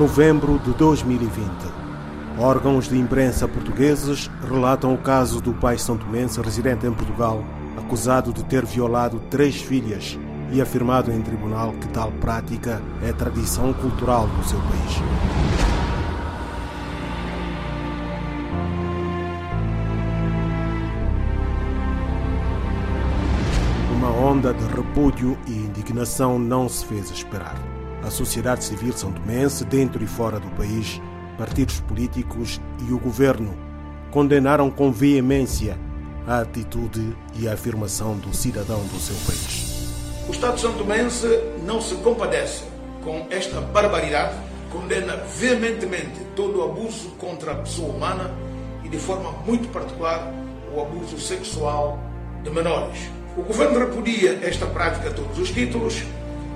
novembro de 2020. Órgãos de imprensa portugueses relatam o caso do pai santomense residente em Portugal, acusado de ter violado três filhas e afirmado em tribunal que tal prática é tradição cultural do seu país. Uma onda de repúdio e indignação não se fez esperar. A sociedade civil santomense, dentro e fora do país, partidos políticos e o governo condenaram com veemência a atitude e a afirmação do cidadão do seu país. O Estado santomense não se compadece com esta barbaridade, condena veementemente todo o abuso contra a pessoa humana e, de forma muito particular, o abuso sexual de menores. O governo repudia esta prática a todos os títulos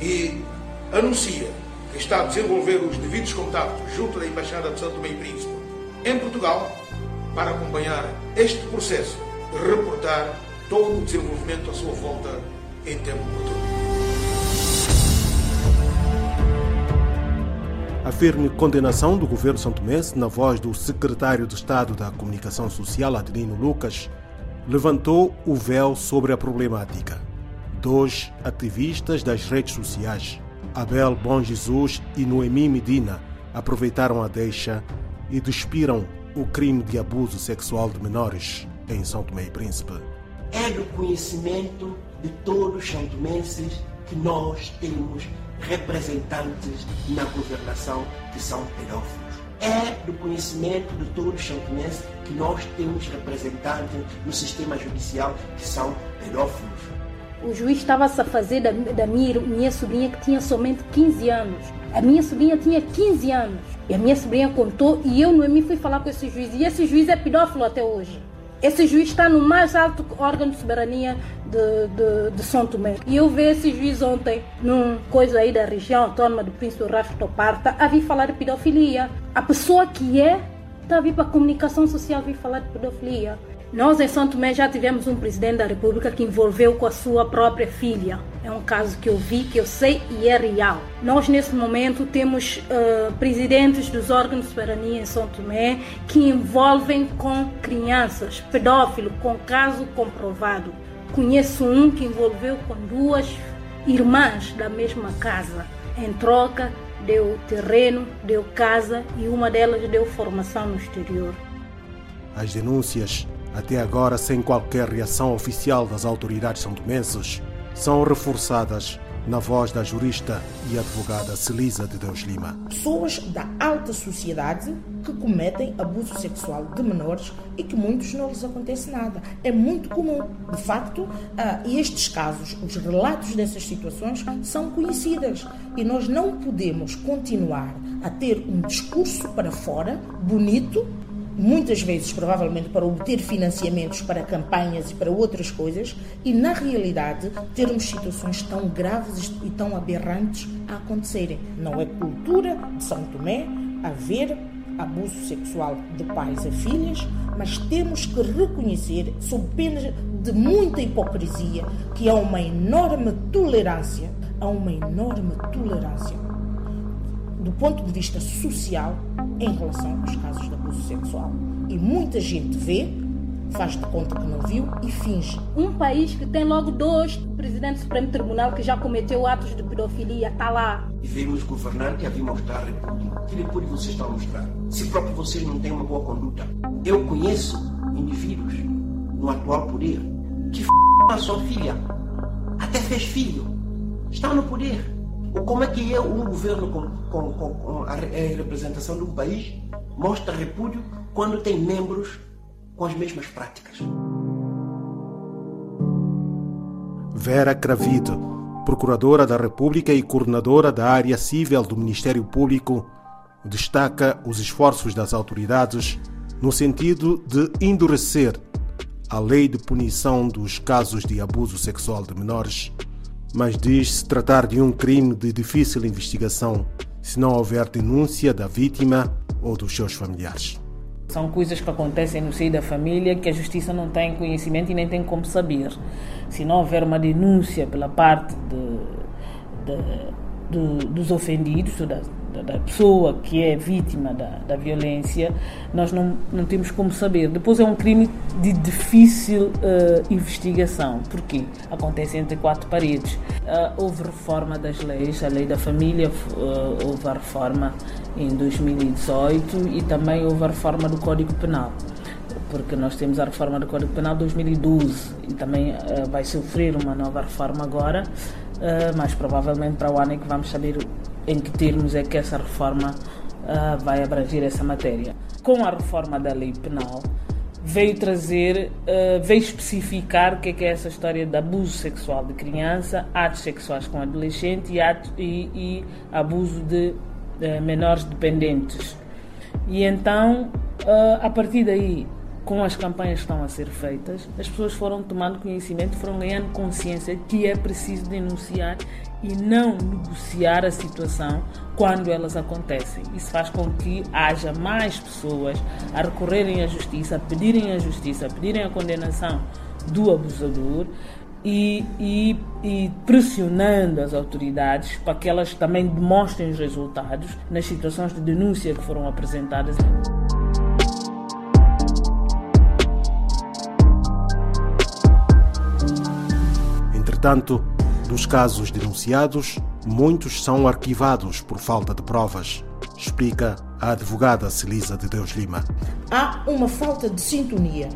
e anuncia que está a desenvolver os devidos contactos junto da Embaixada de Santo Tomé e Príncipe em Portugal para acompanhar este processo e reportar todo o desenvolvimento à sua volta em tempo oportuno. A firme condenação do governo santomense, na voz do secretário de Estado da Comunicação Social, Adelino Lucas, levantou o véu sobre a problemática. Dois ativistas das redes sociais, Abel Bom Jesus e Noemi Medina, aproveitaram a deixa e despiram o crime de abuso sexual de menores em São Tomé e Príncipe. É do conhecimento de todos os santomenses que nós temos representantes na governação que são pedófilos. É do conhecimento de todos os santomenses que nós temos representantes no sistema judicial que são pedófilos. O juiz estava-se a fazer da, da minha, minha sobrinha que tinha somente 15 anos. A minha sobrinha tinha 15 anos. E a minha sobrinha contou e eu, Noemi, fui falar com esse juiz. E esse juiz é pedófilo até hoje. Esse juiz está no mais alto órgão de soberania de, de, de São Tomé. E eu vi esse juiz ontem, num coisa aí da região autônoma do Príncipe Rafa Toparta, a vir falar de pedofilia. A pessoa que é, está a vir para a comunicação social, vir falar de pedofilia. Nós em São Tomé já tivemos um presidente da República que envolveu com a sua própria filha. É um caso que eu vi, que eu sei e é real. Nós, nesse momento, temos uh, presidentes dos órgãos de soberania em São Tomé que envolvem com crianças, pedófilo, com caso comprovado. Conheço um que envolveu com duas irmãs da mesma casa. Em troca, deu terreno, deu casa e uma delas deu formação no exterior. As denúncias até agora sem qualquer reação oficial das autoridades santomenses, são reforçadas na voz da jurista e advogada Celisa de Deus Lima. Pessoas da alta sociedade que cometem abuso sexual de menores e que muitos não lhes acontece nada. É muito comum. De facto, ah, estes casos, os relatos dessas situações são conhecidas e nós não podemos continuar a ter um discurso para fora bonito muitas vezes provavelmente para obter financiamentos para campanhas e para outras coisas, e na realidade termos situações tão graves e tão aberrantes a acontecerem. Não é cultura de São Tomé haver abuso sexual de pais a filhas, mas temos que reconhecer, sob pena de muita hipocrisia, que há uma enorme tolerância, há uma enorme tolerância do ponto de vista social em relação aos casos de abuso sexual. E muita gente vê, faz de conta que não viu e finge. Um país que tem logo dois presidentes do Supremo Tribunal que já cometeu atos de pedofilia, está lá. E vemos governante a vir mostrar repúdio. Que repúdio vocês estão a mostrar? Se próprio vocês não têm uma boa conduta. Eu conheço indivíduos no atual poder que f a sua filha, até fez filho, estão no poder como é que é um governo com, com, com, a, representação de um país mostra repúdio quando tem membros com as mesmas práticas? Vera Cravido, Procuradora da República e coordenadora da área civil do Ministério Público, destaca os esforços das autoridades no sentido de endurecer a lei de punição dos casos de abuso sexual de menores mas diz-se tratar de um crime de difícil investigação se não houver denúncia da vítima ou dos seus familiares. São coisas que acontecem no seio da família que a justiça não tem conhecimento e nem tem como saber. Se não houver uma denúncia pela parte de, de, do, dos ofendidos, da, da, pessoa que é vítima da, da violência, nós não, não temos como saber. Depois é um crime de difícil uh, investigação. Porquê? Acontece entre quatro paredes. Uh, houve reforma das leis, a lei da família, uh, houve a reforma em 2018 e também houve a reforma do Código Penal porque nós temos a reforma do Código Penal de 2012 e também uh, vai sofrer uma nova reforma agora, uh, mas provavelmente para o ano é que vamos saber em que termos é que essa reforma uh, vai abranger essa matéria. Com a reforma da lei penal, veio trazer, uh, veio especificar o que é, que é essa história de abuso sexual de criança, atos sexuais com adolescente e, e, e abuso de menores dependentes. E então, a partir daí, com as campanhas que estão a ser feitas, as pessoas foram tomando conhecimento, foram ganhando consciência que é preciso denunciar e não negociar a situação quando elas acontecem. Isso faz com que haja mais pessoas a recorrerem à justiça, a pedirem a justiça, a pedirem a condenação do abusador e, e, e, pressionando as autoridades para que elas também demonstrem os resultados nas situações de denúncia que foram apresentadas. Entretanto, dos casos denunciados, muitos são arquivados por falta de provas, explica a advogada Celisa de Deus Lima. Há uma falta de sintonia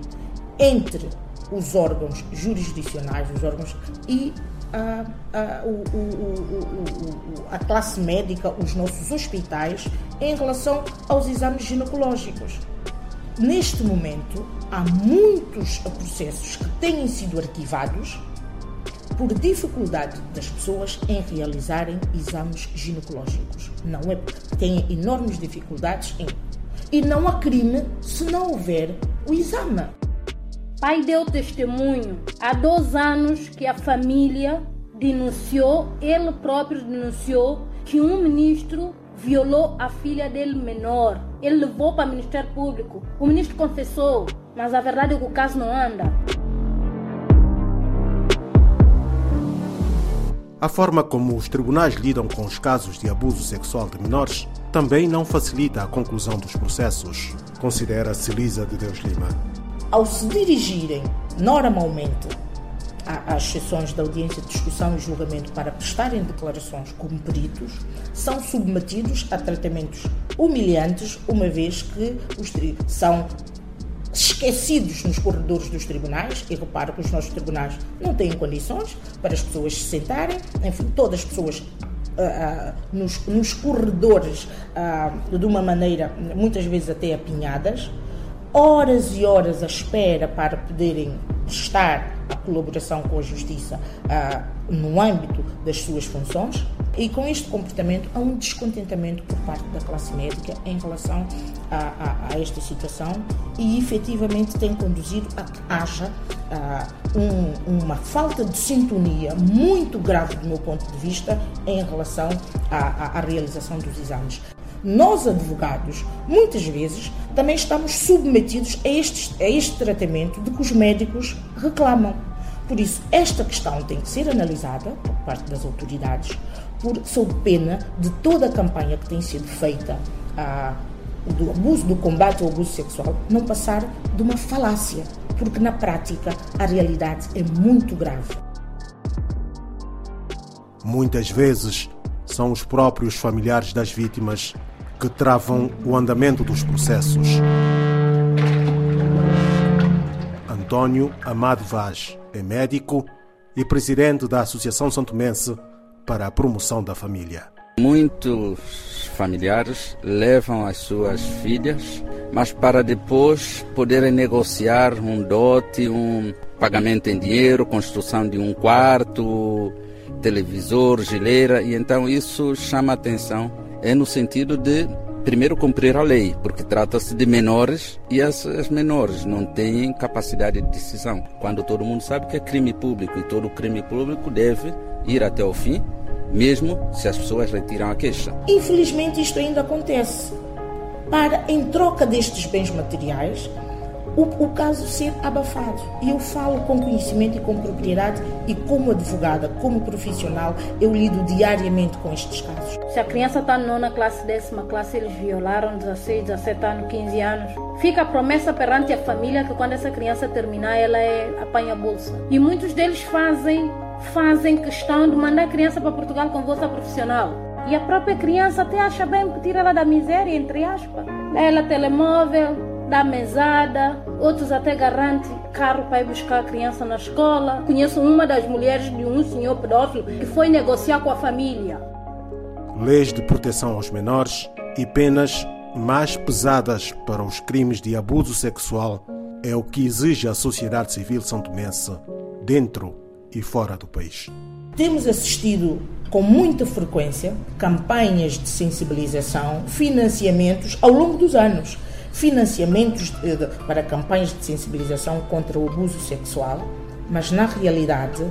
entre os órgãos jurisdicionais, os órgãos e a, a, o, o, o, a classe médica, os nossos hospitais, em relação aos exames ginecológicos. Neste momento, há muitos processos que têm sido arquivados por dificuldade das pessoas em realizarem exames ginecológicos. Não é têm enormes dificuldades em. E não há crime se não houver o exame. Pai deu testemunho há dois anos que a família denunciou, ele próprio denunciou que um ministro violou a filha dele menor. Ele levou para o Ministério Público. O ministro confessou, mas a verdade é que o caso não anda. A forma como os tribunais lidam com os casos de abuso sexual de menores também não facilita a conclusão dos processos, considera Celisa de Deus Lima. Ao se dirigirem normalmente às sessões da audiência de discussão e julgamento para prestarem declarações como peritos, são submetidos a tratamentos humilhantes, uma vez que os são esquecidos nos corredores dos tribunais, e reparo que os nossos tribunais não têm condições para as pessoas se sentarem, enfim, todas as pessoas Uh, uh, nos, nos, corredores uh, de uma maneira muitas vezes até apinhadas, horas e horas à espera para poderem prestar a colaboração com a Justiça no âmbito das suas funções. E com este comportamento há um descontentamento por parte da classe médica em relação a, a, a esta situação e efetivamente tem conduzido a que haja uh, um, uma falta de sintonia muito grave do meu ponto de vista em relação à realização dos exames. Nós, advogados, muitas vezes também estamos submetidos a este, a este tratamento de que os médicos reclamam. Por isso, esta questão tem que ser analisada por parte das autoridades, por, sob pena de toda a campanha que tem sido feita ah, do abuso, do combate ao abuso sexual, não passar de uma falácia, porque na prática a realidade é muito grave. Muitas vezes são os próprios familiares das vítimas que travam o andamento dos processos. Antônio Amado Vaz é médico e presidente da Associação Santomense para a promoção da família. Muitos familiares levam as suas filhas, mas para depois poderem negociar um dote, um pagamento em dinheiro, construção de um quarto, televisor, geleira, e então isso chama atenção. É no sentido de primeiro cumprir a lei, porque trata-se de menores e as, as, menores não têm capacidade de decisão. Quando todo mundo sabe que é crime público e todo crime público deve ir até o fim, mesmo se as pessoas retiram a queixa. Infelizmente isto ainda acontece. Para, em troca destes bens materiais, o, o, caso ser abafado. E eu falo com conhecimento e com propriedade e como advogada, como profissional, eu lido diariamente com estes casos. Se a criança está na nona classe, décima classe, eles violaram 16, 17 anos, 15 anos, fica a promessa perante a família que quando essa criança terminar, ela é, apanha a bolsa. E muitos deles fazem, fazem questão de mandar a criança para Portugal com bolsa profissional. E a própria criança até acha bem tirar ela da miséria, entre aspas. Ela telemóvel, dá mesada, outros até garantem carro para ir buscar a criança na escola. Conheço uma das mulheres de um senhor pedófilo que foi negociar com a família. Leis de proteção aos menores e penas mais pesadas para os crimes de abuso sexual é o que exige a sociedade civil santomense dentro e fora do país. Temos assistido com muita frequência campanhas de sensibilização, financiamentos ao longo dos anos financiamentos para campanhas de sensibilização contra o abuso sexual, mas na realidade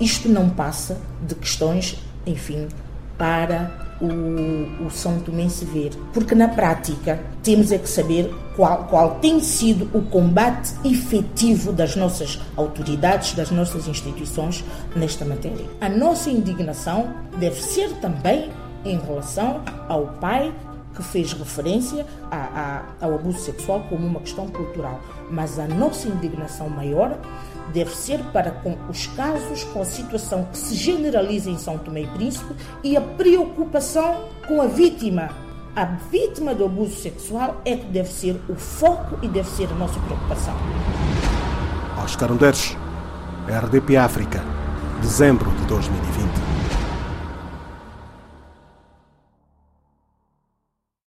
isto não passa de questões, enfim, para o, o São Tomense ver. Porque na prática temos é que saber qual, qual tem sido o combate efetivo das nossas autoridades, das nossas instituições nesta matéria. A nossa indignação deve ser também em relação ao pai que fez referência a, a, ao abuso sexual como uma questão cultural, mas a nossa indignação maior deve ser para com os casos com a situação que se generaliza em São Tomé e Príncipe e a preocupação com a vítima. A vítima do abuso sexual é que deve ser o foco e deve ser a nossa preocupação. Oscar Underes, RDP África, dezembro de 2020.